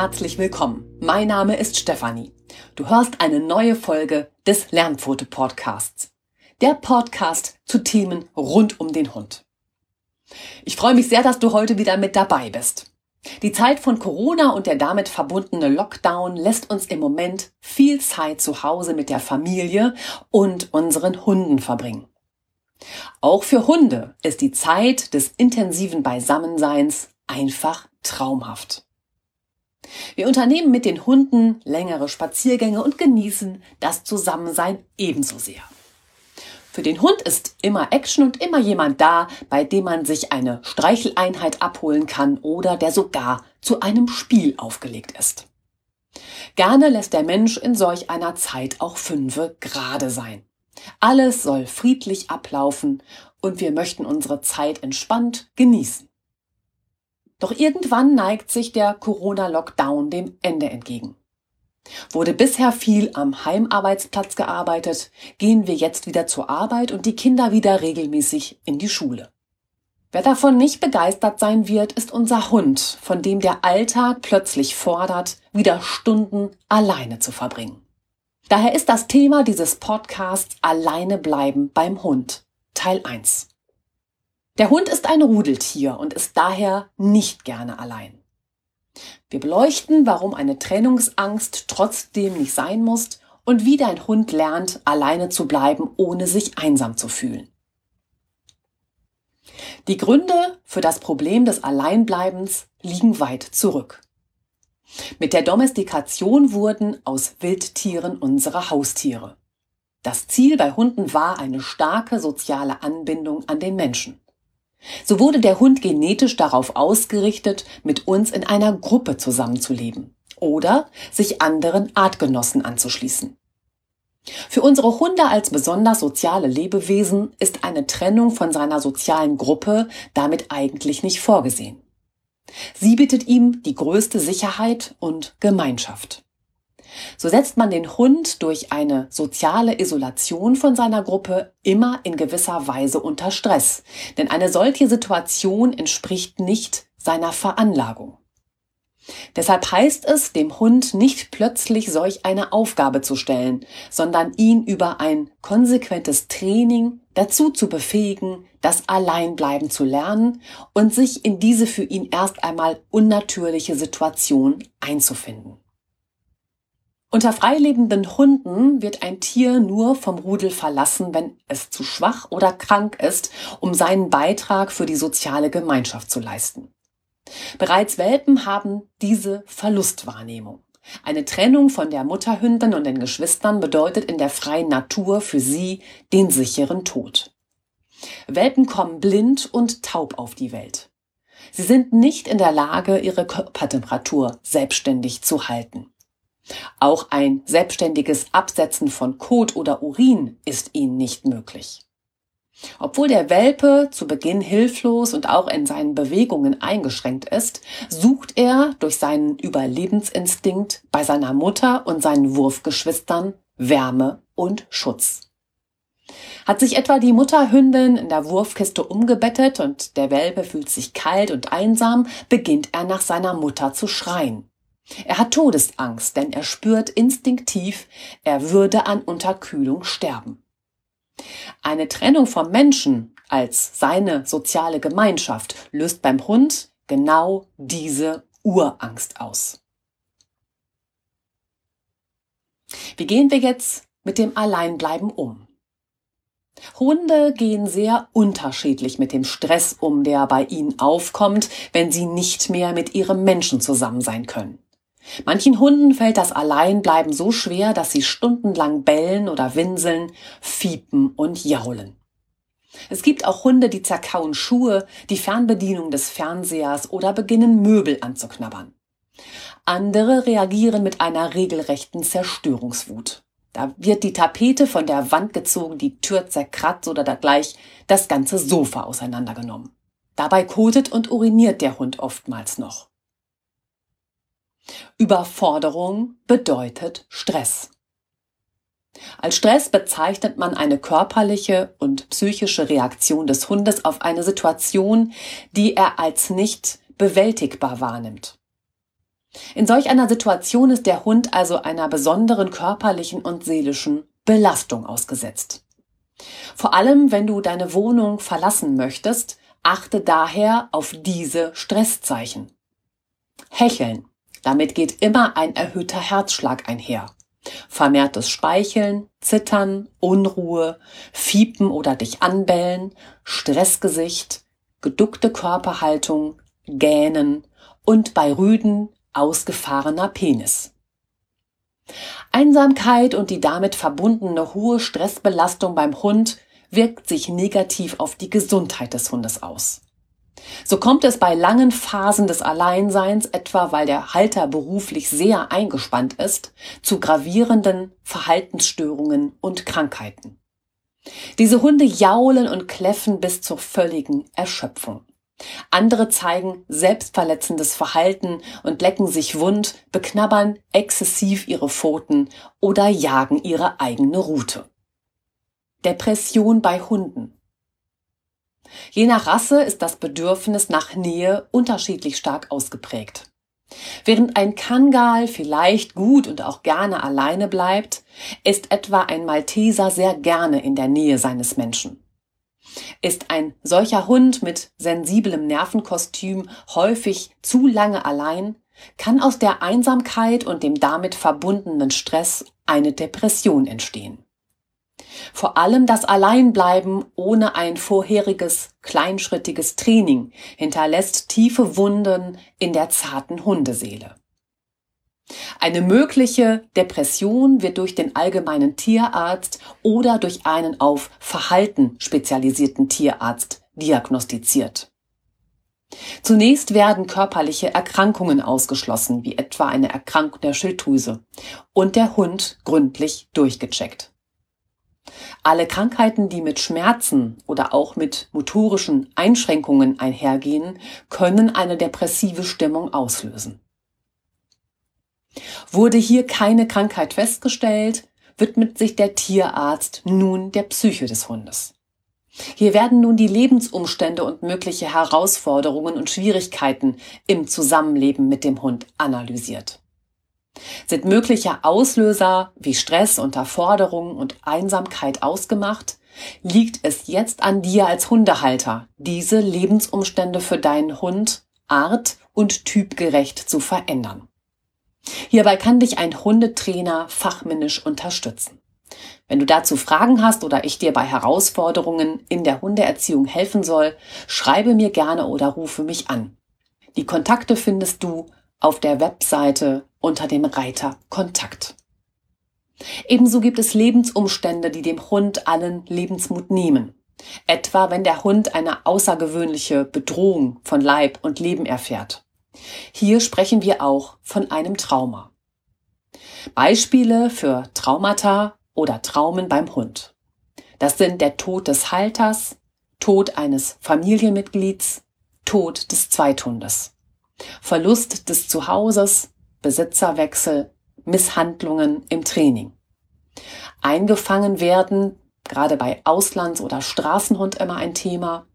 Herzlich willkommen. Mein Name ist Stefanie. Du hörst eine neue Folge des Lernpfote Podcasts. Der Podcast zu Themen rund um den Hund. Ich freue mich sehr, dass du heute wieder mit dabei bist. Die Zeit von Corona und der damit verbundene Lockdown lässt uns im Moment viel Zeit zu Hause mit der Familie und unseren Hunden verbringen. Auch für Hunde ist die Zeit des intensiven Beisammenseins einfach traumhaft. Wir unternehmen mit den Hunden längere Spaziergänge und genießen das Zusammensein ebenso sehr. Für den Hund ist immer Action und immer jemand da, bei dem man sich eine Streicheleinheit abholen kann oder der sogar zu einem Spiel aufgelegt ist. Gerne lässt der Mensch in solch einer Zeit auch fünfe gerade sein. Alles soll friedlich ablaufen und wir möchten unsere Zeit entspannt genießen. Doch irgendwann neigt sich der Corona-Lockdown dem Ende entgegen. Wurde bisher viel am Heimarbeitsplatz gearbeitet, gehen wir jetzt wieder zur Arbeit und die Kinder wieder regelmäßig in die Schule. Wer davon nicht begeistert sein wird, ist unser Hund, von dem der Alltag plötzlich fordert, wieder Stunden alleine zu verbringen. Daher ist das Thema dieses Podcasts Alleine bleiben beim Hund, Teil 1. Der Hund ist ein Rudeltier und ist daher nicht gerne allein. Wir beleuchten, warum eine Trennungsangst trotzdem nicht sein muss und wie dein Hund lernt, alleine zu bleiben, ohne sich einsam zu fühlen. Die Gründe für das Problem des Alleinbleibens liegen weit zurück. Mit der Domestikation wurden aus Wildtieren unsere Haustiere. Das Ziel bei Hunden war eine starke soziale Anbindung an den Menschen. So wurde der Hund genetisch darauf ausgerichtet, mit uns in einer Gruppe zusammenzuleben oder sich anderen Artgenossen anzuschließen. Für unsere Hunde als besonders soziale Lebewesen ist eine Trennung von seiner sozialen Gruppe damit eigentlich nicht vorgesehen. Sie bietet ihm die größte Sicherheit und Gemeinschaft. So setzt man den Hund durch eine soziale Isolation von seiner Gruppe immer in gewisser Weise unter Stress, denn eine solche Situation entspricht nicht seiner Veranlagung. Deshalb heißt es, dem Hund nicht plötzlich solch eine Aufgabe zu stellen, sondern ihn über ein konsequentes Training dazu zu befähigen, das Alleinbleiben zu lernen und sich in diese für ihn erst einmal unnatürliche Situation einzufinden. Unter freilebenden Hunden wird ein Tier nur vom Rudel verlassen, wenn es zu schwach oder krank ist, um seinen Beitrag für die soziale Gemeinschaft zu leisten. Bereits Welpen haben diese Verlustwahrnehmung. Eine Trennung von der Mutterhündin und den Geschwistern bedeutet in der freien Natur für sie den sicheren Tod. Welpen kommen blind und taub auf die Welt. Sie sind nicht in der Lage, ihre Körpertemperatur selbstständig zu halten. Auch ein selbstständiges Absetzen von Kot oder Urin ist ihnen nicht möglich. Obwohl der Welpe zu Beginn hilflos und auch in seinen Bewegungen eingeschränkt ist, sucht er durch seinen Überlebensinstinkt bei seiner Mutter und seinen Wurfgeschwistern Wärme und Schutz. Hat sich etwa die Mutterhündin in der Wurfkiste umgebettet und der Welpe fühlt sich kalt und einsam, beginnt er nach seiner Mutter zu schreien. Er hat Todesangst, denn er spürt instinktiv, er würde an Unterkühlung sterben. Eine Trennung vom Menschen als seine soziale Gemeinschaft löst beim Hund genau diese Urangst aus. Wie gehen wir jetzt mit dem Alleinbleiben um? Hunde gehen sehr unterschiedlich mit dem Stress um, der bei ihnen aufkommt, wenn sie nicht mehr mit ihrem Menschen zusammen sein können. Manchen Hunden fällt das Alleinbleiben so schwer, dass sie stundenlang bellen oder winseln, fiepen und jaulen. Es gibt auch Hunde, die zerkauen Schuhe, die Fernbedienung des Fernsehers oder beginnen Möbel anzuknabbern. Andere reagieren mit einer regelrechten Zerstörungswut. Da wird die Tapete von der Wand gezogen, die Tür zerkratzt oder da gleich das ganze Sofa auseinandergenommen. Dabei kotet und uriniert der Hund oftmals noch. Überforderung bedeutet Stress. Als Stress bezeichnet man eine körperliche und psychische Reaktion des Hundes auf eine Situation, die er als nicht bewältigbar wahrnimmt. In solch einer Situation ist der Hund also einer besonderen körperlichen und seelischen Belastung ausgesetzt. Vor allem, wenn du deine Wohnung verlassen möchtest, achte daher auf diese Stresszeichen. Hecheln. Damit geht immer ein erhöhter Herzschlag einher. Vermehrtes Speicheln, Zittern, Unruhe, Fiepen oder dich anbellen, Stressgesicht, geduckte Körperhaltung, Gähnen und bei Rüden ausgefahrener Penis. Einsamkeit und die damit verbundene hohe Stressbelastung beim Hund wirkt sich negativ auf die Gesundheit des Hundes aus. So kommt es bei langen Phasen des Alleinseins, etwa weil der Halter beruflich sehr eingespannt ist, zu gravierenden Verhaltensstörungen und Krankheiten. Diese Hunde jaulen und kläffen bis zur völligen Erschöpfung. Andere zeigen selbstverletzendes Verhalten und lecken sich wund, beknabbern exzessiv ihre Pfoten oder jagen ihre eigene Route. Depression bei Hunden. Je nach Rasse ist das Bedürfnis nach Nähe unterschiedlich stark ausgeprägt. Während ein Kangal vielleicht gut und auch gerne alleine bleibt, ist etwa ein Malteser sehr gerne in der Nähe seines Menschen. Ist ein solcher Hund mit sensiblem Nervenkostüm häufig zu lange allein, kann aus der Einsamkeit und dem damit verbundenen Stress eine Depression entstehen. Vor allem das Alleinbleiben ohne ein vorheriges kleinschrittiges Training hinterlässt tiefe Wunden in der zarten Hundeseele. Eine mögliche Depression wird durch den allgemeinen Tierarzt oder durch einen auf Verhalten spezialisierten Tierarzt diagnostiziert. Zunächst werden körperliche Erkrankungen ausgeschlossen, wie etwa eine Erkrankung der Schilddrüse, und der Hund gründlich durchgecheckt. Alle Krankheiten, die mit Schmerzen oder auch mit motorischen Einschränkungen einhergehen, können eine depressive Stimmung auslösen. Wurde hier keine Krankheit festgestellt, widmet sich der Tierarzt nun der Psyche des Hundes. Hier werden nun die Lebensumstände und mögliche Herausforderungen und Schwierigkeiten im Zusammenleben mit dem Hund analysiert. Sind mögliche Auslöser wie Stress, Unterforderung und Einsamkeit ausgemacht, liegt es jetzt an dir als Hundehalter, diese Lebensumstände für deinen Hund art- und typgerecht zu verändern. Hierbei kann dich ein Hundetrainer fachmännisch unterstützen. Wenn du dazu Fragen hast oder ich dir bei Herausforderungen in der Hundeerziehung helfen soll, schreibe mir gerne oder rufe mich an. Die Kontakte findest du auf der Webseite unter dem Reiter Kontakt. Ebenso gibt es Lebensumstände, die dem Hund allen Lebensmut nehmen. Etwa wenn der Hund eine außergewöhnliche Bedrohung von Leib und Leben erfährt. Hier sprechen wir auch von einem Trauma. Beispiele für Traumata oder Traumen beim Hund. Das sind der Tod des Halters, Tod eines Familienmitglieds, Tod des Zweithundes, Verlust des Zuhauses, Besitzerwechsel, Misshandlungen im Training. Eingefangen werden, gerade bei Auslands- oder Straßenhund immer ein Thema,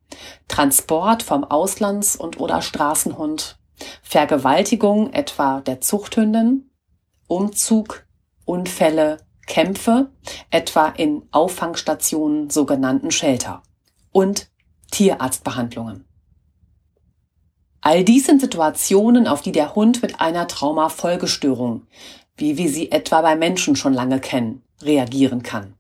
Transport vom Auslands- und oder Straßenhund, Vergewaltigung etwa der Zuchthündin, Umzug, Unfälle, Kämpfe, etwa in Auffangstationen sogenannten Shelter und Tierarztbehandlungen. All dies sind Situationen, auf die der Hund mit einer Traumafolgestörung, wie wir sie etwa bei Menschen schon lange kennen, reagieren kann.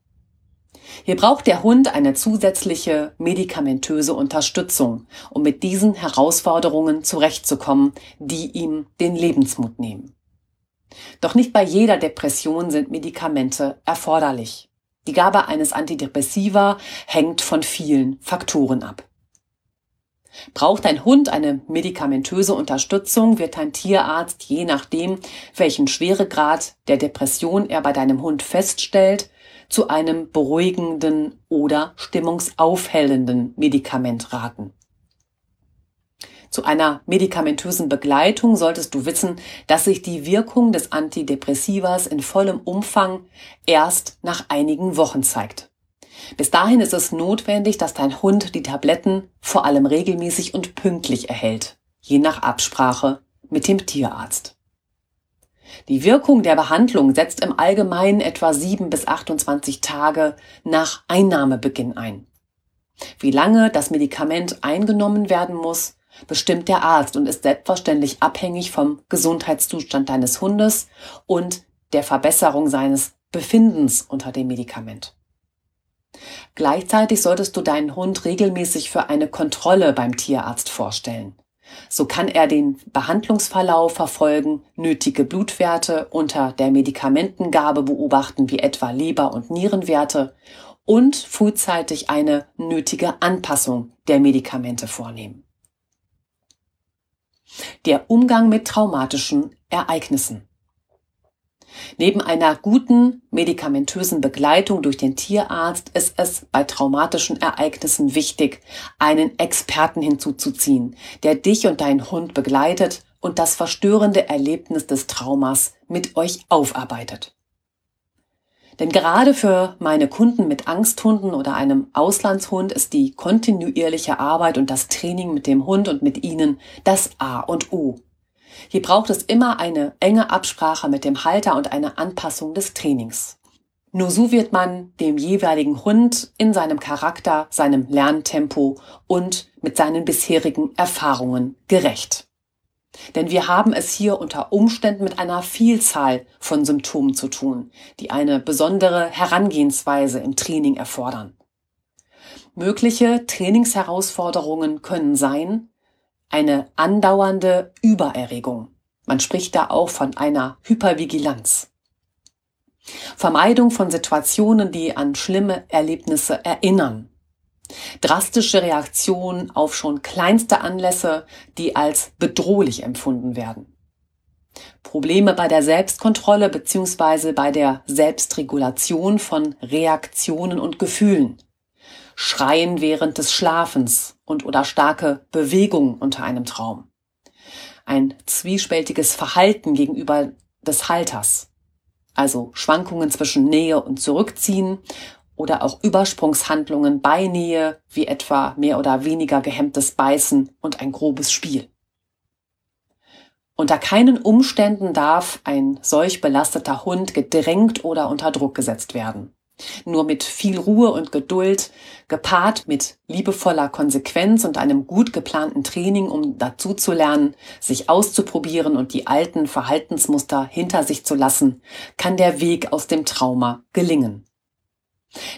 Hier braucht der Hund eine zusätzliche medikamentöse Unterstützung, um mit diesen Herausforderungen zurechtzukommen, die ihm den Lebensmut nehmen. Doch nicht bei jeder Depression sind Medikamente erforderlich. Die Gabe eines Antidepressiva hängt von vielen Faktoren ab. Braucht ein Hund eine medikamentöse Unterstützung, wird dein Tierarzt, je nachdem, welchen Schweregrad der Depression er bei deinem Hund feststellt, zu einem beruhigenden oder stimmungsaufhellenden Medikament raten. Zu einer medikamentösen Begleitung solltest du wissen, dass sich die Wirkung des Antidepressivas in vollem Umfang erst nach einigen Wochen zeigt. Bis dahin ist es notwendig, dass dein Hund die Tabletten vor allem regelmäßig und pünktlich erhält, je nach Absprache mit dem Tierarzt. Die Wirkung der Behandlung setzt im Allgemeinen etwa 7 bis 28 Tage nach Einnahmebeginn ein. Wie lange das Medikament eingenommen werden muss, bestimmt der Arzt und ist selbstverständlich abhängig vom Gesundheitszustand deines Hundes und der Verbesserung seines Befindens unter dem Medikament. Gleichzeitig solltest du deinen Hund regelmäßig für eine Kontrolle beim Tierarzt vorstellen. So kann er den Behandlungsverlauf verfolgen, nötige Blutwerte unter der Medikamentengabe beobachten, wie etwa Leber- und Nierenwerte und frühzeitig eine nötige Anpassung der Medikamente vornehmen. Der Umgang mit traumatischen Ereignissen. Neben einer guten medikamentösen Begleitung durch den Tierarzt ist es bei traumatischen Ereignissen wichtig, einen Experten hinzuzuziehen, der dich und deinen Hund begleitet und das verstörende Erlebnis des Traumas mit euch aufarbeitet. Denn gerade für meine Kunden mit Angsthunden oder einem Auslandshund ist die kontinuierliche Arbeit und das Training mit dem Hund und mit ihnen das A und O. Hier braucht es immer eine enge Absprache mit dem Halter und eine Anpassung des Trainings. Nur so wird man dem jeweiligen Hund in seinem Charakter, seinem Lerntempo und mit seinen bisherigen Erfahrungen gerecht. Denn wir haben es hier unter Umständen mit einer Vielzahl von Symptomen zu tun, die eine besondere Herangehensweise im Training erfordern. Mögliche Trainingsherausforderungen können sein, eine andauernde Übererregung. Man spricht da auch von einer Hypervigilanz. Vermeidung von Situationen, die an schlimme Erlebnisse erinnern. Drastische Reaktionen auf schon kleinste Anlässe, die als bedrohlich empfunden werden. Probleme bei der Selbstkontrolle bzw. bei der Selbstregulation von Reaktionen und Gefühlen. Schreien während des Schlafens und oder starke Bewegung unter einem Traum. Ein zwiespältiges Verhalten gegenüber des Halters. Also Schwankungen zwischen Nähe und Zurückziehen oder auch Übersprungshandlungen bei Nähe, wie etwa mehr oder weniger gehemmtes Beißen und ein grobes Spiel. Unter keinen Umständen darf ein solch belasteter Hund gedrängt oder unter Druck gesetzt werden. Nur mit viel Ruhe und Geduld, gepaart mit liebevoller Konsequenz und einem gut geplanten Training, um dazu zu lernen, sich auszuprobieren und die alten Verhaltensmuster hinter sich zu lassen, kann der Weg aus dem Trauma gelingen.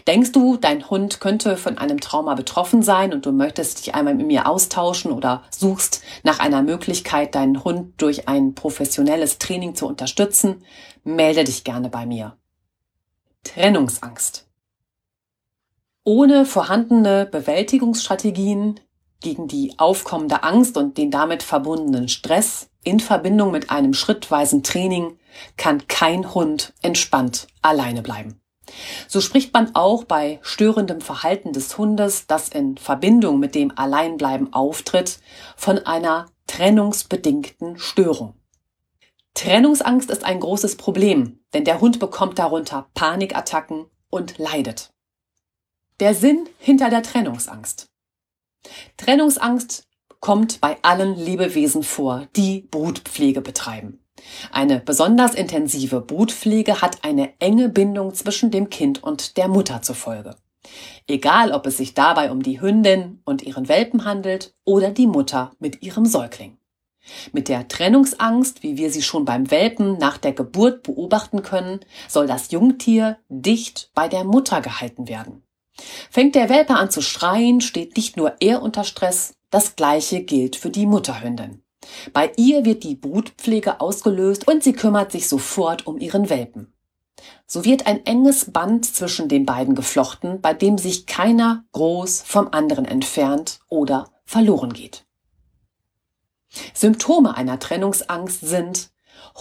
Denkst du, dein Hund könnte von einem Trauma betroffen sein und du möchtest dich einmal mit mir austauschen oder suchst nach einer Möglichkeit, deinen Hund durch ein professionelles Training zu unterstützen, melde dich gerne bei mir. Trennungsangst. Ohne vorhandene Bewältigungsstrategien gegen die aufkommende Angst und den damit verbundenen Stress in Verbindung mit einem schrittweisen Training kann kein Hund entspannt alleine bleiben. So spricht man auch bei störendem Verhalten des Hundes, das in Verbindung mit dem Alleinbleiben auftritt, von einer trennungsbedingten Störung. Trennungsangst ist ein großes Problem, denn der Hund bekommt darunter Panikattacken und leidet. Der Sinn hinter der Trennungsangst. Trennungsangst kommt bei allen Lebewesen vor, die Brutpflege betreiben. Eine besonders intensive Brutpflege hat eine enge Bindung zwischen dem Kind und der Mutter zur Folge. Egal, ob es sich dabei um die Hündin und ihren Welpen handelt oder die Mutter mit ihrem Säugling. Mit der Trennungsangst, wie wir sie schon beim Welpen nach der Geburt beobachten können, soll das Jungtier dicht bei der Mutter gehalten werden. Fängt der Welpe an zu schreien, steht nicht nur er unter Stress, das gleiche gilt für die Mutterhündin. Bei ihr wird die Brutpflege ausgelöst und sie kümmert sich sofort um ihren Welpen. So wird ein enges Band zwischen den beiden geflochten, bei dem sich keiner groß vom anderen entfernt oder verloren geht. Symptome einer Trennungsangst sind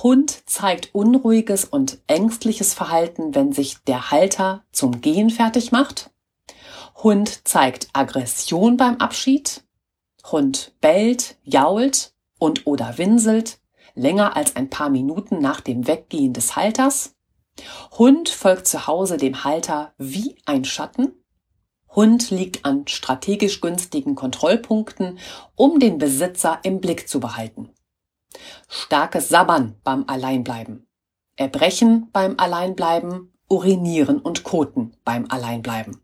Hund zeigt unruhiges und ängstliches Verhalten, wenn sich der Halter zum Gehen fertig macht. Hund zeigt Aggression beim Abschied. Hund bellt, jault und oder winselt länger als ein paar Minuten nach dem Weggehen des Halters. Hund folgt zu Hause dem Halter wie ein Schatten. Hund liegt an strategisch günstigen Kontrollpunkten, um den Besitzer im Blick zu behalten. Starkes Sabbern beim Alleinbleiben. Erbrechen beim Alleinbleiben. Urinieren und Koten beim Alleinbleiben.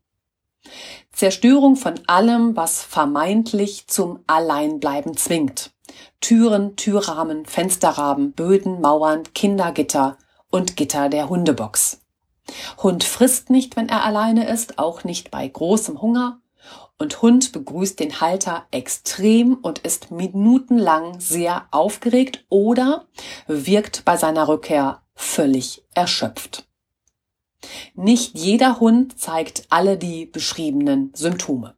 Zerstörung von allem, was vermeintlich zum Alleinbleiben zwingt. Türen, Türrahmen, Fensterrahmen, Böden, Mauern, Kindergitter und Gitter der Hundebox. Hund frisst nicht, wenn er alleine ist, auch nicht bei großem Hunger. Und Hund begrüßt den Halter extrem und ist minutenlang sehr aufgeregt oder wirkt bei seiner Rückkehr völlig erschöpft. Nicht jeder Hund zeigt alle die beschriebenen Symptome.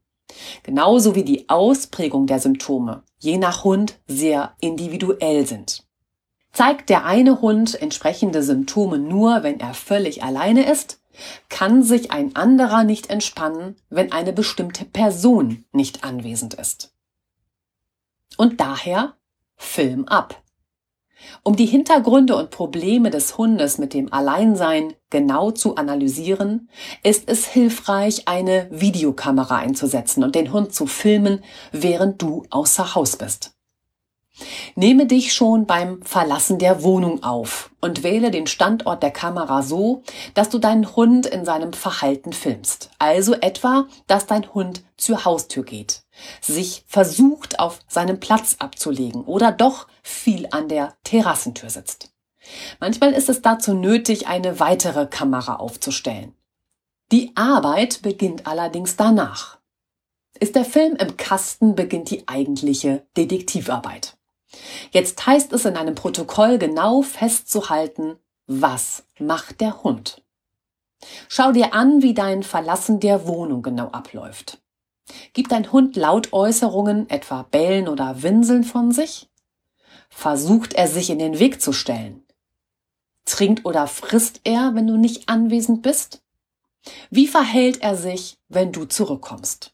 Genauso wie die Ausprägung der Symptome je nach Hund sehr individuell sind. Zeigt der eine Hund entsprechende Symptome nur, wenn er völlig alleine ist, kann sich ein anderer nicht entspannen, wenn eine bestimmte Person nicht anwesend ist. Und daher Film ab. Um die Hintergründe und Probleme des Hundes mit dem Alleinsein genau zu analysieren, ist es hilfreich, eine Videokamera einzusetzen und den Hund zu filmen, während du außer Haus bist. Nehme dich schon beim Verlassen der Wohnung auf und wähle den Standort der Kamera so, dass du deinen Hund in seinem Verhalten filmst. Also etwa, dass dein Hund zur Haustür geht, sich versucht auf seinem Platz abzulegen oder doch viel an der Terrassentür sitzt. Manchmal ist es dazu nötig, eine weitere Kamera aufzustellen. Die Arbeit beginnt allerdings danach. Ist der Film im Kasten, beginnt die eigentliche Detektivarbeit. Jetzt heißt es in einem Protokoll genau festzuhalten, was macht der Hund. Schau dir an, wie dein Verlassen der Wohnung genau abläuft. Gibt dein Hund Lautäußerungen, etwa Bellen oder Winseln von sich? Versucht er sich in den Weg zu stellen? Trinkt oder frisst er, wenn du nicht anwesend bist? Wie verhält er sich, wenn du zurückkommst?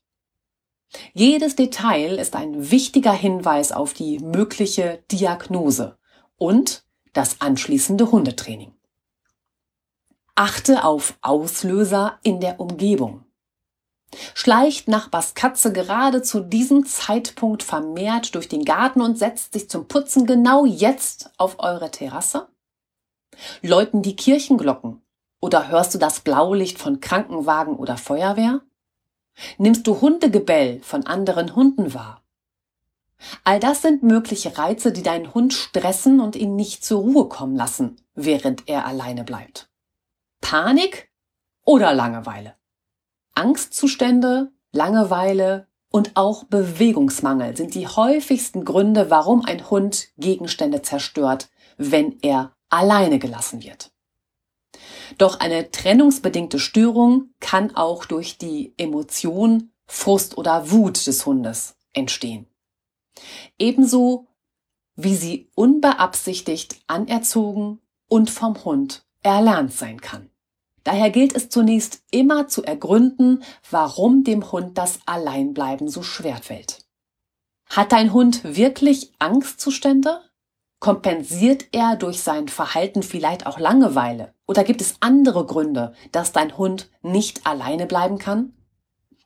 Jedes Detail ist ein wichtiger Hinweis auf die mögliche Diagnose und das anschließende Hundetraining. Achte auf Auslöser in der Umgebung. Schleicht Nachbars Katze gerade zu diesem Zeitpunkt vermehrt durch den Garten und setzt sich zum Putzen genau jetzt auf eure Terrasse? Läuten die Kirchenglocken? Oder hörst du das Blaulicht von Krankenwagen oder Feuerwehr? Nimmst du Hundegebell von anderen Hunden wahr? All das sind mögliche Reize, die deinen Hund stressen und ihn nicht zur Ruhe kommen lassen, während er alleine bleibt. Panik oder Langeweile? Angstzustände, Langeweile und auch Bewegungsmangel sind die häufigsten Gründe, warum ein Hund Gegenstände zerstört, wenn er alleine gelassen wird. Doch eine trennungsbedingte Störung kann auch durch die Emotion, Frust oder Wut des Hundes entstehen. Ebenso wie sie unbeabsichtigt anerzogen und vom Hund erlernt sein kann. Daher gilt es zunächst immer zu ergründen, warum dem Hund das Alleinbleiben so schwer fällt. Hat dein Hund wirklich Angstzustände? Kompensiert er durch sein Verhalten vielleicht auch Langeweile? Oder gibt es andere Gründe, dass dein Hund nicht alleine bleiben kann?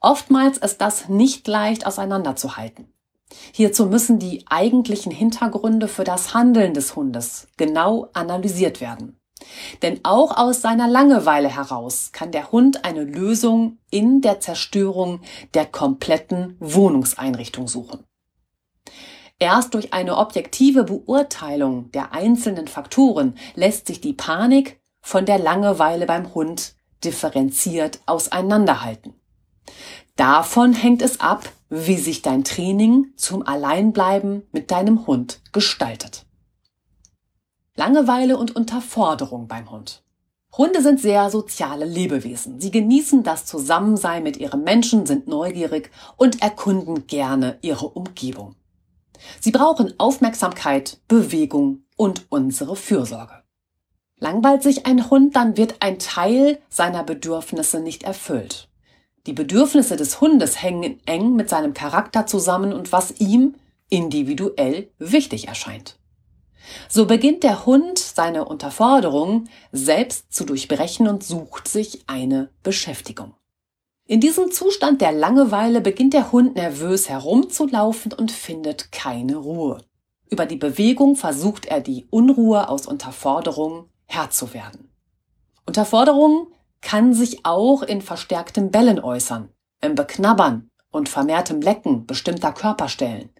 Oftmals ist das nicht leicht auseinanderzuhalten. Hierzu müssen die eigentlichen Hintergründe für das Handeln des Hundes genau analysiert werden. Denn auch aus seiner Langeweile heraus kann der Hund eine Lösung in der Zerstörung der kompletten Wohnungseinrichtung suchen. Erst durch eine objektive Beurteilung der einzelnen Faktoren lässt sich die Panik von der Langeweile beim Hund differenziert auseinanderhalten. Davon hängt es ab, wie sich dein Training zum Alleinbleiben mit deinem Hund gestaltet. Langeweile und Unterforderung beim Hund. Hunde sind sehr soziale Lebewesen. Sie genießen das Zusammensein mit ihren Menschen, sind neugierig und erkunden gerne ihre Umgebung. Sie brauchen Aufmerksamkeit, Bewegung und unsere Fürsorge. Langweilt sich ein Hund, dann wird ein Teil seiner Bedürfnisse nicht erfüllt. Die Bedürfnisse des Hundes hängen eng mit seinem Charakter zusammen und was ihm individuell wichtig erscheint. So beginnt der Hund seine Unterforderung selbst zu durchbrechen und sucht sich eine Beschäftigung. In diesem Zustand der Langeweile beginnt der Hund nervös herumzulaufen und findet keine Ruhe. Über die Bewegung versucht er die Unruhe aus Unterforderung Herr zu werden. Unterforderung kann sich auch in verstärktem Bellen äußern, im Beknabbern und vermehrtem Lecken bestimmter Körperstellen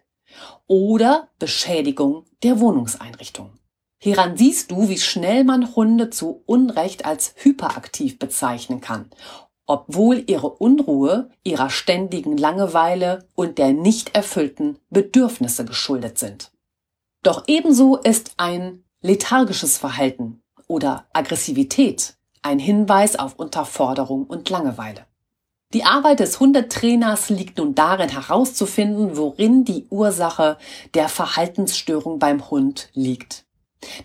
oder Beschädigung der Wohnungseinrichtung. Hieran siehst du, wie schnell man Hunde zu Unrecht als hyperaktiv bezeichnen kann, obwohl ihre Unruhe ihrer ständigen Langeweile und der nicht erfüllten Bedürfnisse geschuldet sind. Doch ebenso ist ein lethargisches Verhalten oder Aggressivität ein Hinweis auf Unterforderung und Langeweile. Die Arbeit des Hundetrainers liegt nun darin herauszufinden, worin die Ursache der Verhaltensstörung beim Hund liegt.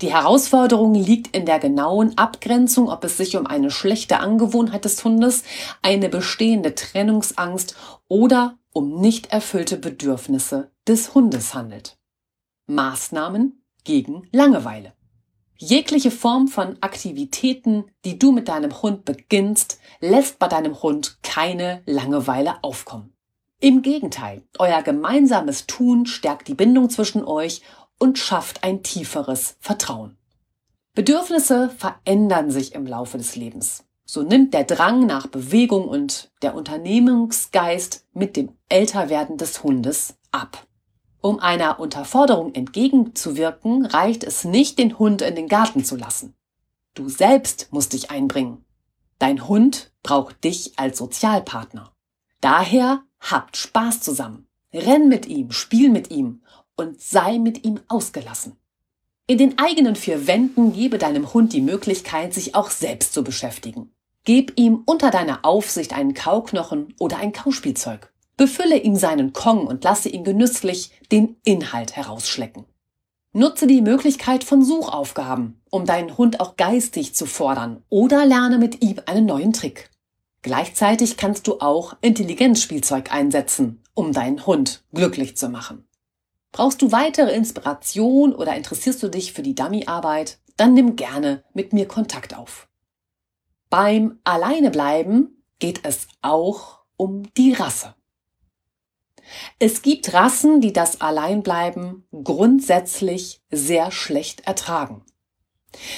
Die Herausforderung liegt in der genauen Abgrenzung, ob es sich um eine schlechte Angewohnheit des Hundes, eine bestehende Trennungsangst oder um nicht erfüllte Bedürfnisse des Hundes handelt. Maßnahmen gegen Langeweile. Jegliche Form von Aktivitäten, die du mit deinem Hund beginnst, lässt bei deinem Hund keine Langeweile aufkommen. Im Gegenteil, euer gemeinsames Tun stärkt die Bindung zwischen euch und schafft ein tieferes Vertrauen. Bedürfnisse verändern sich im Laufe des Lebens. So nimmt der Drang nach Bewegung und der Unternehmungsgeist mit dem Älterwerden des Hundes ab. Um einer Unterforderung entgegenzuwirken, reicht es nicht, den Hund in den Garten zu lassen. Du selbst musst dich einbringen. Dein Hund braucht dich als Sozialpartner. Daher habt Spaß zusammen. Renn mit ihm, spiel mit ihm und sei mit ihm ausgelassen. In den eigenen vier Wänden gebe deinem Hund die Möglichkeit, sich auch selbst zu beschäftigen. Gib ihm unter deiner Aufsicht einen Kauknochen oder ein Kauspielzeug. Befülle ihm seinen Kong und lasse ihn genüsslich den Inhalt herausschlecken. Nutze die Möglichkeit von Suchaufgaben, um deinen Hund auch geistig zu fordern oder lerne mit ihm einen neuen Trick. Gleichzeitig kannst du auch Intelligenzspielzeug einsetzen, um deinen Hund glücklich zu machen. Brauchst du weitere Inspiration oder interessierst du dich für die Dummyarbeit? Dann nimm gerne mit mir Kontakt auf. Beim Alleinebleiben geht es auch um die Rasse. Es gibt Rassen, die das Alleinbleiben grundsätzlich sehr schlecht ertragen.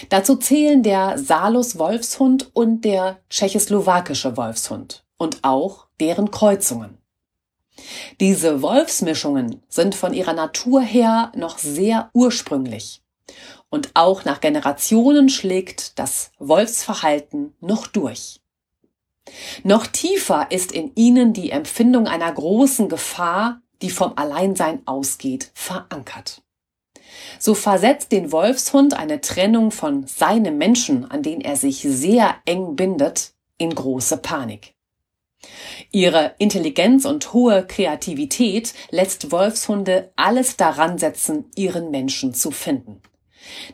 Dazu zählen der Salus Wolfshund und der tschechoslowakische Wolfshund und auch deren Kreuzungen. Diese Wolfsmischungen sind von ihrer Natur her noch sehr ursprünglich. Und auch nach Generationen schlägt das Wolfsverhalten noch durch. Noch tiefer ist in ihnen die Empfindung einer großen Gefahr, die vom Alleinsein ausgeht, verankert. So versetzt den Wolfshund eine Trennung von seinem Menschen, an den er sich sehr eng bindet, in große Panik. Ihre Intelligenz und hohe Kreativität lässt Wolfshunde alles daran setzen, ihren Menschen zu finden.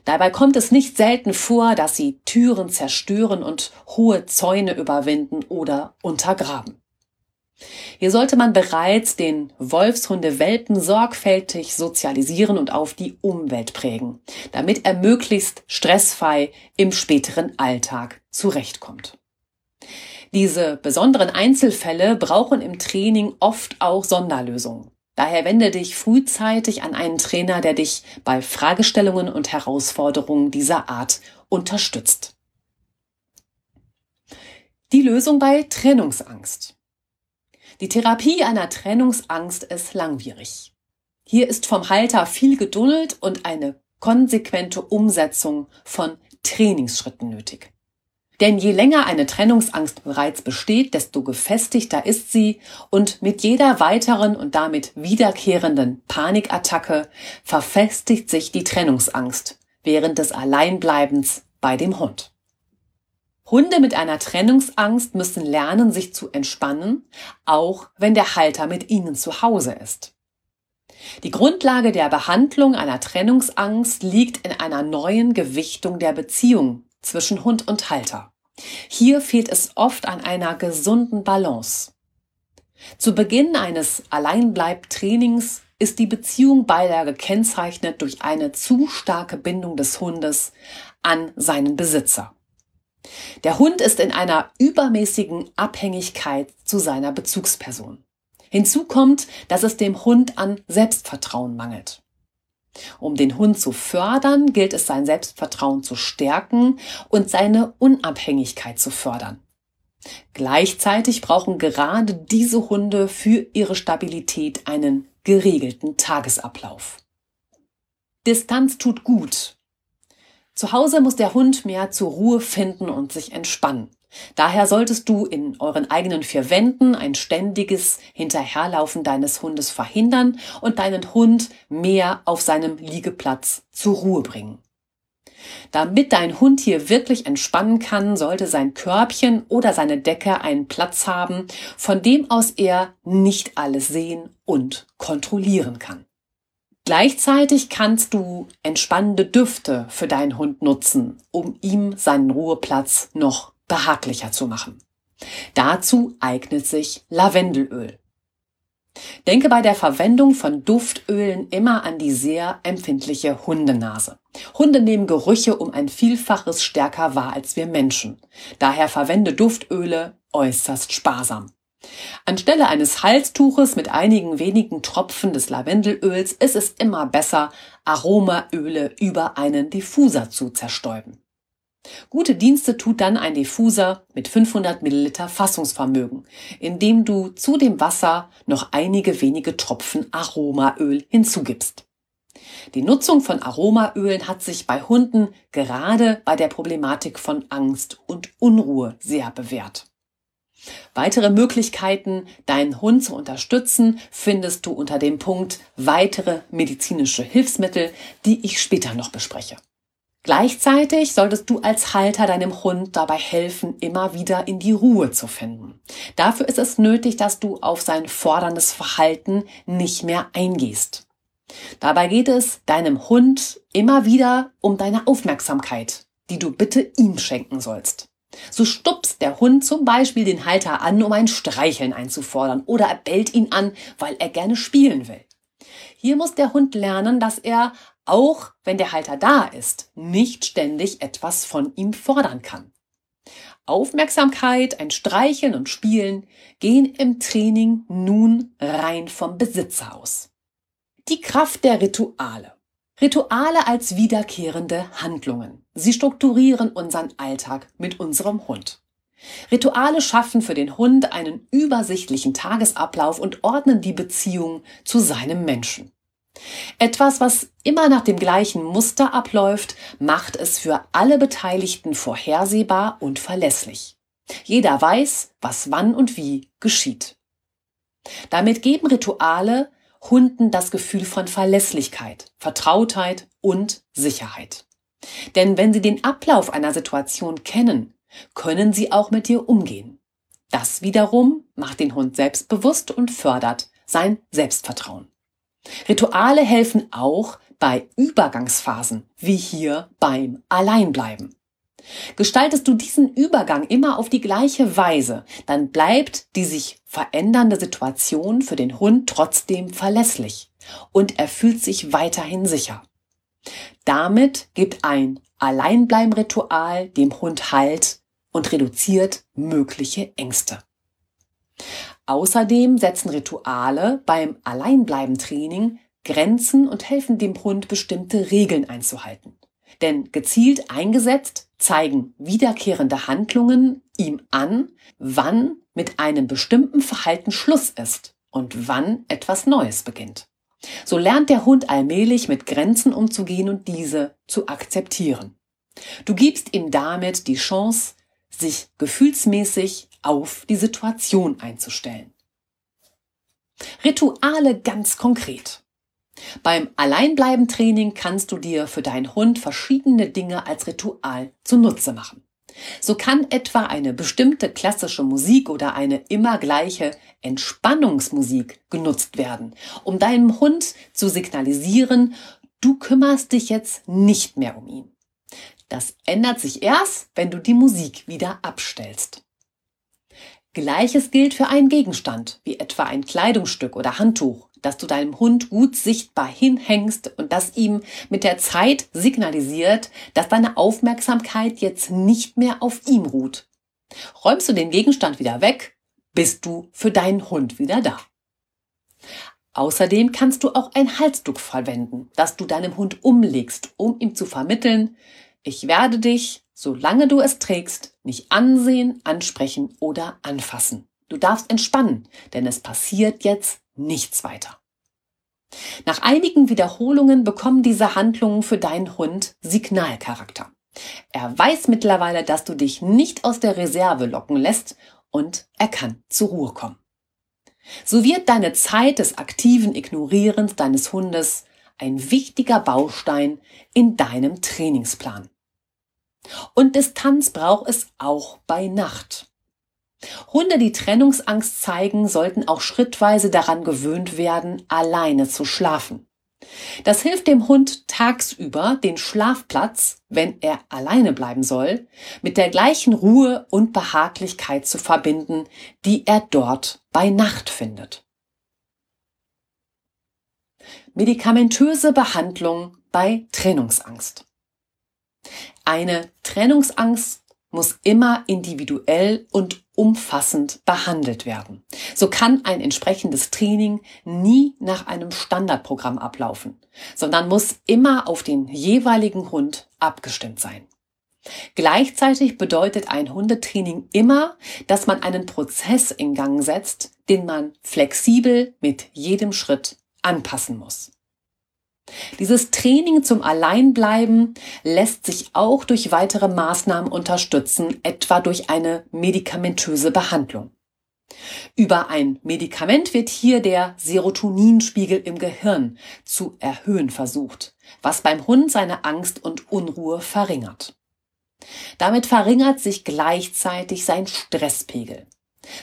Dabei kommt es nicht selten vor, dass sie Türen zerstören und hohe Zäune überwinden oder untergraben. Hier sollte man bereits den Wolfshunde-Welpen sorgfältig sozialisieren und auf die Umwelt prägen, damit er möglichst stressfrei im späteren Alltag zurechtkommt. Diese besonderen Einzelfälle brauchen im Training oft auch Sonderlösungen. Daher wende dich frühzeitig an einen Trainer, der dich bei Fragestellungen und Herausforderungen dieser Art unterstützt. Die Lösung bei Trennungsangst. Die Therapie einer Trennungsangst ist langwierig. Hier ist vom Halter viel Geduld und eine konsequente Umsetzung von Trainingsschritten nötig. Denn je länger eine Trennungsangst bereits besteht, desto gefestigter ist sie und mit jeder weiteren und damit wiederkehrenden Panikattacke verfestigt sich die Trennungsangst während des Alleinbleibens bei dem Hund. Hunde mit einer Trennungsangst müssen lernen, sich zu entspannen, auch wenn der Halter mit ihnen zu Hause ist. Die Grundlage der Behandlung einer Trennungsangst liegt in einer neuen Gewichtung der Beziehung zwischen Hund und Halter. Hier fehlt es oft an einer gesunden Balance. Zu Beginn eines Alleinbleibtrainings ist die Beziehung beider gekennzeichnet durch eine zu starke Bindung des Hundes an seinen Besitzer. Der Hund ist in einer übermäßigen Abhängigkeit zu seiner Bezugsperson. Hinzu kommt, dass es dem Hund an Selbstvertrauen mangelt. Um den Hund zu fördern, gilt es, sein Selbstvertrauen zu stärken und seine Unabhängigkeit zu fördern. Gleichzeitig brauchen gerade diese Hunde für ihre Stabilität einen geregelten Tagesablauf. Distanz tut gut. Zu Hause muss der Hund mehr zur Ruhe finden und sich entspannen. Daher solltest du in euren eigenen vier Wänden ein ständiges Hinterherlaufen deines Hundes verhindern und deinen Hund mehr auf seinem Liegeplatz zur Ruhe bringen. Damit dein Hund hier wirklich entspannen kann, sollte sein Körbchen oder seine Decke einen Platz haben, von dem aus er nicht alles sehen und kontrollieren kann. Gleichzeitig kannst du entspannende Düfte für deinen Hund nutzen, um ihm seinen Ruheplatz noch behaglicher zu machen. Dazu eignet sich Lavendelöl. Denke bei der Verwendung von Duftölen immer an die sehr empfindliche Hundenase. Hunde nehmen Gerüche um ein Vielfaches stärker wahr als wir Menschen. Daher verwende Duftöle äußerst sparsam. Anstelle eines Halstuches mit einigen wenigen Tropfen des Lavendelöls ist es immer besser, Aromaöle über einen Diffuser zu zerstäuben. Gute Dienste tut dann ein Diffuser mit 500 Milliliter Fassungsvermögen, indem du zu dem Wasser noch einige wenige Tropfen Aromaöl hinzugibst. Die Nutzung von Aromaölen hat sich bei Hunden gerade bei der Problematik von Angst und Unruhe sehr bewährt. Weitere Möglichkeiten, deinen Hund zu unterstützen, findest du unter dem Punkt weitere medizinische Hilfsmittel, die ich später noch bespreche. Gleichzeitig solltest du als Halter deinem Hund dabei helfen, immer wieder in die Ruhe zu finden. Dafür ist es nötig, dass du auf sein forderndes Verhalten nicht mehr eingehst. Dabei geht es deinem Hund immer wieder um deine Aufmerksamkeit, die du bitte ihm schenken sollst. So stupst der Hund zum Beispiel den Halter an, um ein Streicheln einzufordern, oder er bellt ihn an, weil er gerne spielen will. Hier muss der Hund lernen, dass er auch wenn der Halter da ist, nicht ständig etwas von ihm fordern kann. Aufmerksamkeit, ein Streicheln und Spielen gehen im Training nun rein vom Besitzer aus. Die Kraft der Rituale. Rituale als wiederkehrende Handlungen. Sie strukturieren unseren Alltag mit unserem Hund. Rituale schaffen für den Hund einen übersichtlichen Tagesablauf und ordnen die Beziehung zu seinem Menschen. Etwas, was immer nach dem gleichen Muster abläuft, macht es für alle Beteiligten vorhersehbar und verlässlich. Jeder weiß, was wann und wie geschieht. Damit geben Rituale Hunden das Gefühl von Verlässlichkeit, Vertrautheit und Sicherheit. Denn wenn sie den Ablauf einer Situation kennen, können sie auch mit dir umgehen. Das wiederum macht den Hund selbstbewusst und fördert sein Selbstvertrauen. Rituale helfen auch bei Übergangsphasen, wie hier beim Alleinbleiben. Gestaltest du diesen Übergang immer auf die gleiche Weise, dann bleibt die sich verändernde Situation für den Hund trotzdem verlässlich und er fühlt sich weiterhin sicher. Damit gibt ein Alleinbleiben-Ritual dem Hund Halt und reduziert mögliche Ängste. Außerdem setzen Rituale beim Alleinbleiben-Training Grenzen und helfen dem Hund, bestimmte Regeln einzuhalten. Denn gezielt eingesetzt zeigen wiederkehrende Handlungen ihm an, wann mit einem bestimmten Verhalten Schluss ist und wann etwas Neues beginnt. So lernt der Hund allmählich mit Grenzen umzugehen und diese zu akzeptieren. Du gibst ihm damit die Chance, sich gefühlsmäßig auf die Situation einzustellen. Rituale ganz konkret. Beim Alleinbleiben-Training kannst du dir für deinen Hund verschiedene Dinge als Ritual zunutze machen. So kann etwa eine bestimmte klassische Musik oder eine immer gleiche Entspannungsmusik genutzt werden, um deinem Hund zu signalisieren, du kümmerst dich jetzt nicht mehr um ihn. Das ändert sich erst, wenn du die Musik wieder abstellst. Gleiches gilt für einen Gegenstand, wie etwa ein Kleidungsstück oder Handtuch, das du deinem Hund gut sichtbar hinhängst und das ihm mit der Zeit signalisiert, dass deine Aufmerksamkeit jetzt nicht mehr auf ihm ruht. Räumst du den Gegenstand wieder weg, bist du für deinen Hund wieder da. Außerdem kannst du auch ein Halstuch verwenden, das du deinem Hund umlegst, um ihm zu vermitteln, ich werde dich, solange du es trägst, nicht ansehen, ansprechen oder anfassen. Du darfst entspannen, denn es passiert jetzt nichts weiter. Nach einigen Wiederholungen bekommen diese Handlungen für deinen Hund Signalcharakter. Er weiß mittlerweile, dass du dich nicht aus der Reserve locken lässt und er kann zur Ruhe kommen. So wird deine Zeit des aktiven Ignorierens deines Hundes ein wichtiger Baustein in deinem Trainingsplan. Und Distanz braucht es auch bei Nacht. Hunde, die Trennungsangst zeigen, sollten auch schrittweise daran gewöhnt werden, alleine zu schlafen. Das hilft dem Hund tagsüber, den Schlafplatz, wenn er alleine bleiben soll, mit der gleichen Ruhe und Behaglichkeit zu verbinden, die er dort bei Nacht findet. Medikamentöse Behandlung bei Trennungsangst. Eine Trennungsangst muss immer individuell und umfassend behandelt werden. So kann ein entsprechendes Training nie nach einem Standardprogramm ablaufen, sondern muss immer auf den jeweiligen Hund abgestimmt sein. Gleichzeitig bedeutet ein Hundetraining immer, dass man einen Prozess in Gang setzt, den man flexibel mit jedem Schritt anpassen muss. Dieses Training zum Alleinbleiben lässt sich auch durch weitere Maßnahmen unterstützen, etwa durch eine medikamentöse Behandlung. Über ein Medikament wird hier der Serotoninspiegel im Gehirn zu erhöhen versucht, was beim Hund seine Angst und Unruhe verringert. Damit verringert sich gleichzeitig sein Stresspegel.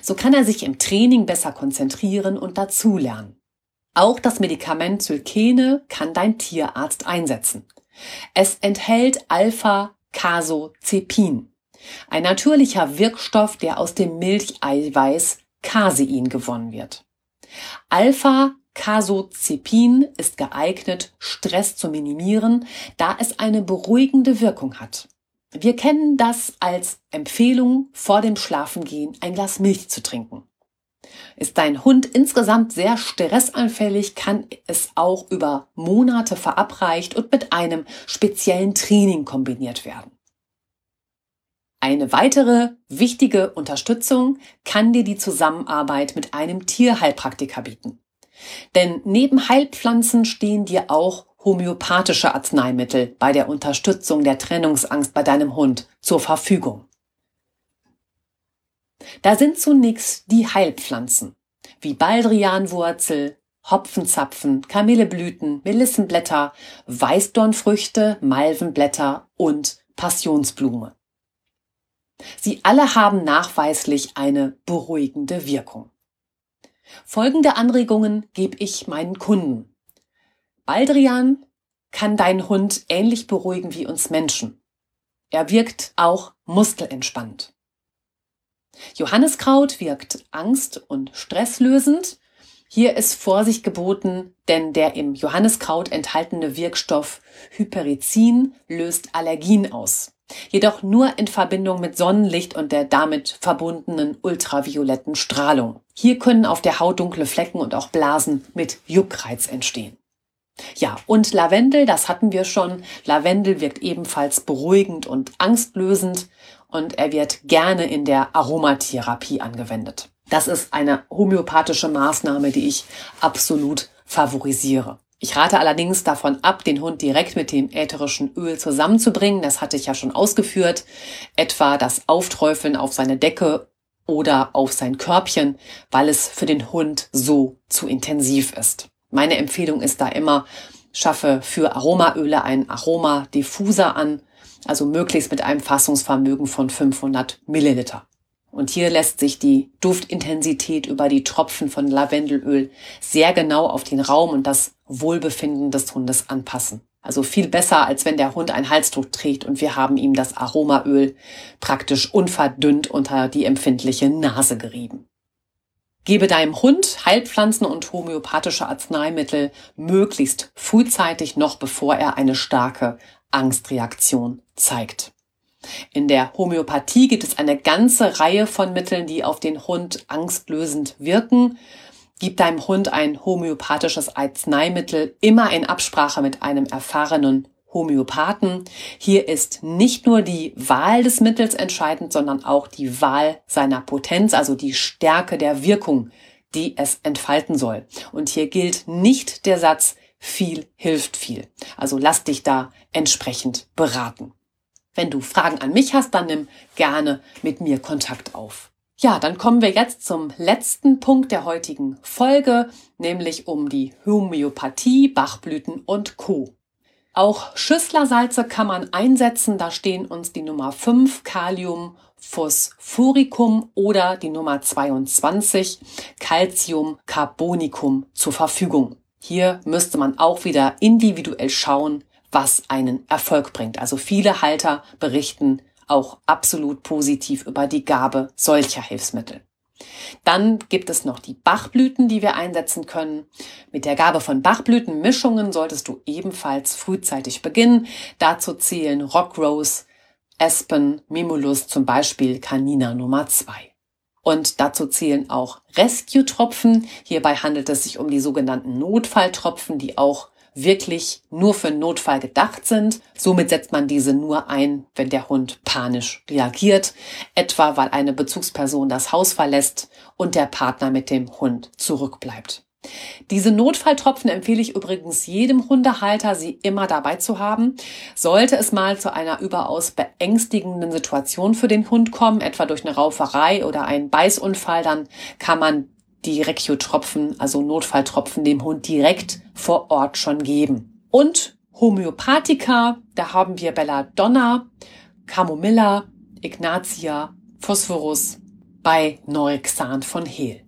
So kann er sich im Training besser konzentrieren und dazulernen. Auch das Medikament Zylkene kann dein Tierarzt einsetzen. Es enthält Alpha-Casozepin, ein natürlicher Wirkstoff, der aus dem Milcheiweiß Casein gewonnen wird. Alpha-Casozepin ist geeignet, Stress zu minimieren, da es eine beruhigende Wirkung hat. Wir kennen das als Empfehlung, vor dem Schlafengehen ein Glas Milch zu trinken. Ist dein Hund insgesamt sehr stressanfällig, kann es auch über Monate verabreicht und mit einem speziellen Training kombiniert werden. Eine weitere wichtige Unterstützung kann dir die Zusammenarbeit mit einem Tierheilpraktiker bieten. Denn neben Heilpflanzen stehen dir auch homöopathische Arzneimittel bei der Unterstützung der Trennungsangst bei deinem Hund zur Verfügung. Da sind zunächst die Heilpflanzen, wie Baldrianwurzel, Hopfenzapfen, Kamilleblüten, Melissenblätter, Weißdornfrüchte, Malvenblätter und Passionsblume. Sie alle haben nachweislich eine beruhigende Wirkung. Folgende Anregungen gebe ich meinen Kunden. Baldrian kann deinen Hund ähnlich beruhigen wie uns Menschen. Er wirkt auch muskelentspannt. Johanniskraut wirkt angst- und stresslösend. Hier ist Vorsicht geboten, denn der im Johanniskraut enthaltene Wirkstoff Hyperizin löst Allergien aus. Jedoch nur in Verbindung mit Sonnenlicht und der damit verbundenen ultravioletten Strahlung. Hier können auf der Haut dunkle Flecken und auch Blasen mit Juckreiz entstehen. Ja, und Lavendel, das hatten wir schon. Lavendel wirkt ebenfalls beruhigend und angstlösend und er wird gerne in der Aromatherapie angewendet. Das ist eine homöopathische Maßnahme, die ich absolut favorisiere. Ich rate allerdings davon ab, den Hund direkt mit dem ätherischen Öl zusammenzubringen. Das hatte ich ja schon ausgeführt. Etwa das Aufträufeln auf seine Decke oder auf sein Körbchen, weil es für den Hund so zu intensiv ist. Meine Empfehlung ist da immer, schaffe für Aromaöle einen Aromadiffuser an also möglichst mit einem Fassungsvermögen von 500 Milliliter. Und hier lässt sich die Duftintensität über die Tropfen von Lavendelöl sehr genau auf den Raum und das Wohlbefinden des Hundes anpassen. Also viel besser, als wenn der Hund ein Halstuch trägt und wir haben ihm das Aromaöl praktisch unverdünnt unter die empfindliche Nase gerieben. Gebe deinem Hund Heilpflanzen und homöopathische Arzneimittel möglichst frühzeitig noch bevor er eine starke Angstreaktion zeigt. In der Homöopathie gibt es eine ganze Reihe von Mitteln, die auf den Hund angstlösend wirken. Gib deinem Hund ein homöopathisches Arzneimittel immer in Absprache mit einem erfahrenen Homöopathen. Hier ist nicht nur die Wahl des Mittels entscheidend, sondern auch die Wahl seiner Potenz, also die Stärke der Wirkung, die es entfalten soll. Und hier gilt nicht der Satz, viel hilft viel. Also lass dich da entsprechend beraten. Wenn du Fragen an mich hast, dann nimm gerne mit mir Kontakt auf. Ja, dann kommen wir jetzt zum letzten Punkt der heutigen Folge, nämlich um die Homöopathie, Bachblüten und Co. Auch Schüsslersalze kann man einsetzen. Da stehen uns die Nummer 5 Kalium Phosphoricum oder die Nummer 22 Calcium Carbonicum zur Verfügung. Hier müsste man auch wieder individuell schauen, was einen Erfolg bringt. Also viele Halter berichten auch absolut positiv über die Gabe solcher Hilfsmittel. Dann gibt es noch die Bachblüten, die wir einsetzen können. Mit der Gabe von Bachblütenmischungen solltest du ebenfalls frühzeitig beginnen. Dazu zählen Rockrose, Aspen, Mimulus, zum Beispiel Canina Nummer 2. Und dazu zählen auch Rescue-Tropfen. Hierbei handelt es sich um die sogenannten Notfalltropfen, die auch wirklich nur für Notfall gedacht sind. Somit setzt man diese nur ein, wenn der Hund panisch reagiert, etwa weil eine Bezugsperson das Haus verlässt und der Partner mit dem Hund zurückbleibt. Diese Notfalltropfen empfehle ich übrigens jedem Hundehalter, sie immer dabei zu haben. Sollte es mal zu einer überaus beängstigenden Situation für den Hund kommen, etwa durch eine Rauferei oder einen Beißunfall, dann kann man die Recchio-Tropfen, also Notfalltropfen, dem Hund direkt vor Ort schon geben. Und Homöopathika, da haben wir Belladonna, Camomilla, Ignatia, Phosphorus bei Neuxan von Hehl.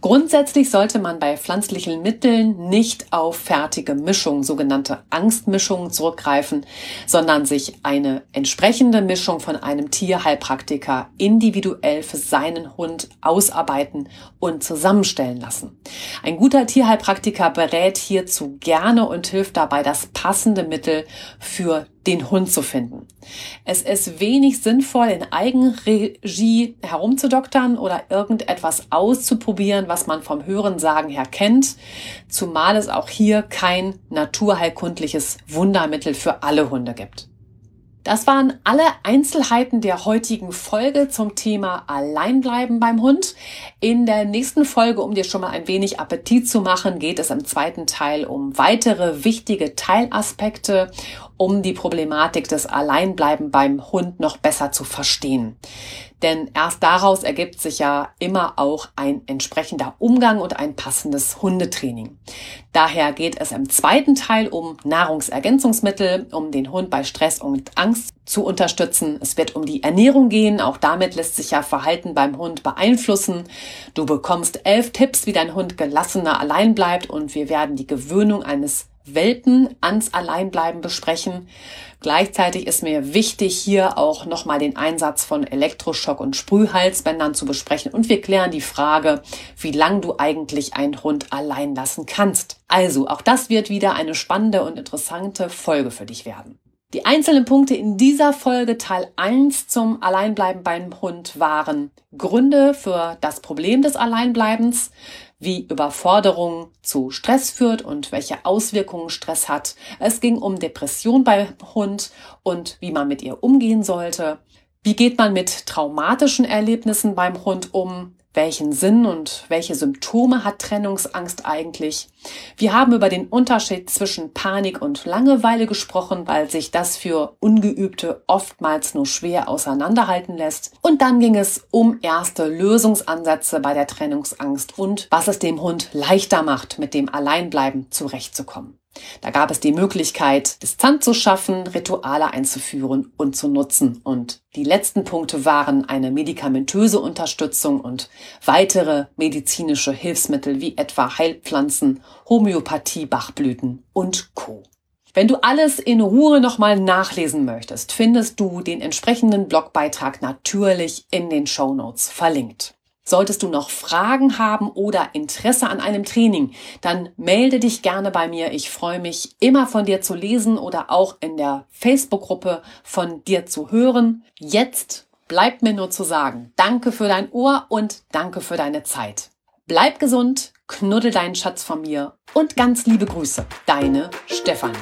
Grundsätzlich sollte man bei pflanzlichen Mitteln nicht auf fertige Mischungen, sogenannte Angstmischungen zurückgreifen, sondern sich eine entsprechende Mischung von einem Tierheilpraktiker individuell für seinen Hund ausarbeiten und zusammenstellen lassen. Ein guter Tierheilpraktiker berät hierzu gerne und hilft dabei, das passende Mittel für den Hund zu finden. Es ist wenig sinnvoll, in Eigenregie herumzudoktern oder irgendetwas auszuprobieren, was man vom Hörensagen her kennt, zumal es auch hier kein naturheilkundliches Wundermittel für alle Hunde gibt. Das waren alle Einzelheiten der heutigen Folge zum Thema Alleinbleiben beim Hund. In der nächsten Folge, um dir schon mal ein wenig Appetit zu machen, geht es im zweiten Teil um weitere wichtige Teilaspekte, um die Problematik des Alleinbleiben beim Hund noch besser zu verstehen. Denn erst daraus ergibt sich ja immer auch ein entsprechender Umgang und ein passendes Hundetraining. Daher geht es im zweiten Teil um Nahrungsergänzungsmittel, um den Hund bei Stress und Angst zu unterstützen. Es wird um die Ernährung gehen. Auch damit lässt sich ja Verhalten beim Hund beeinflussen. Du bekommst elf Tipps, wie dein Hund gelassener allein bleibt und wir werden die Gewöhnung eines Welpen ans Alleinbleiben besprechen. Gleichzeitig ist mir wichtig, hier auch nochmal den Einsatz von Elektroschock und Sprühhalsbändern zu besprechen. Und wir klären die Frage, wie lang du eigentlich einen Hund allein lassen kannst. Also, auch das wird wieder eine spannende und interessante Folge für dich werden. Die einzelnen Punkte in dieser Folge Teil 1 zum Alleinbleiben beim Hund waren Gründe für das Problem des Alleinbleibens, wie Überforderung zu Stress führt und welche Auswirkungen Stress hat. Es ging um Depression beim Hund und wie man mit ihr umgehen sollte. Wie geht man mit traumatischen Erlebnissen beim Hund um? Welchen Sinn und welche Symptome hat Trennungsangst eigentlich. Wir haben über den Unterschied zwischen Panik und Langeweile gesprochen, weil sich das für Ungeübte oftmals nur schwer auseinanderhalten lässt. Und dann ging es um erste Lösungsansätze bei der Trennungsangst und was es dem Hund leichter macht, mit dem Alleinbleiben zurechtzukommen. Da gab es die Möglichkeit, Distanz zu schaffen, Rituale einzuführen und zu nutzen. Und die letzten Punkte waren eine medikamentöse Unterstützung und weitere medizinische Hilfsmittel wie etwa Heilpflanzen, Homöopathie, Bachblüten und Co. Wenn du alles in Ruhe nochmal nachlesen möchtest, findest du den entsprechenden Blogbeitrag natürlich in den Show Notes verlinkt. Solltest du noch Fragen haben oder Interesse an einem Training, dann melde dich gerne bei mir. Ich freue mich immer von dir zu lesen oder auch in der Facebook-Gruppe von dir zu hören. Jetzt bleibt mir nur zu sagen, danke für dein Ohr und danke für deine Zeit. Bleib gesund, knuddel deinen Schatz von mir und ganz liebe Grüße, deine Stefanie.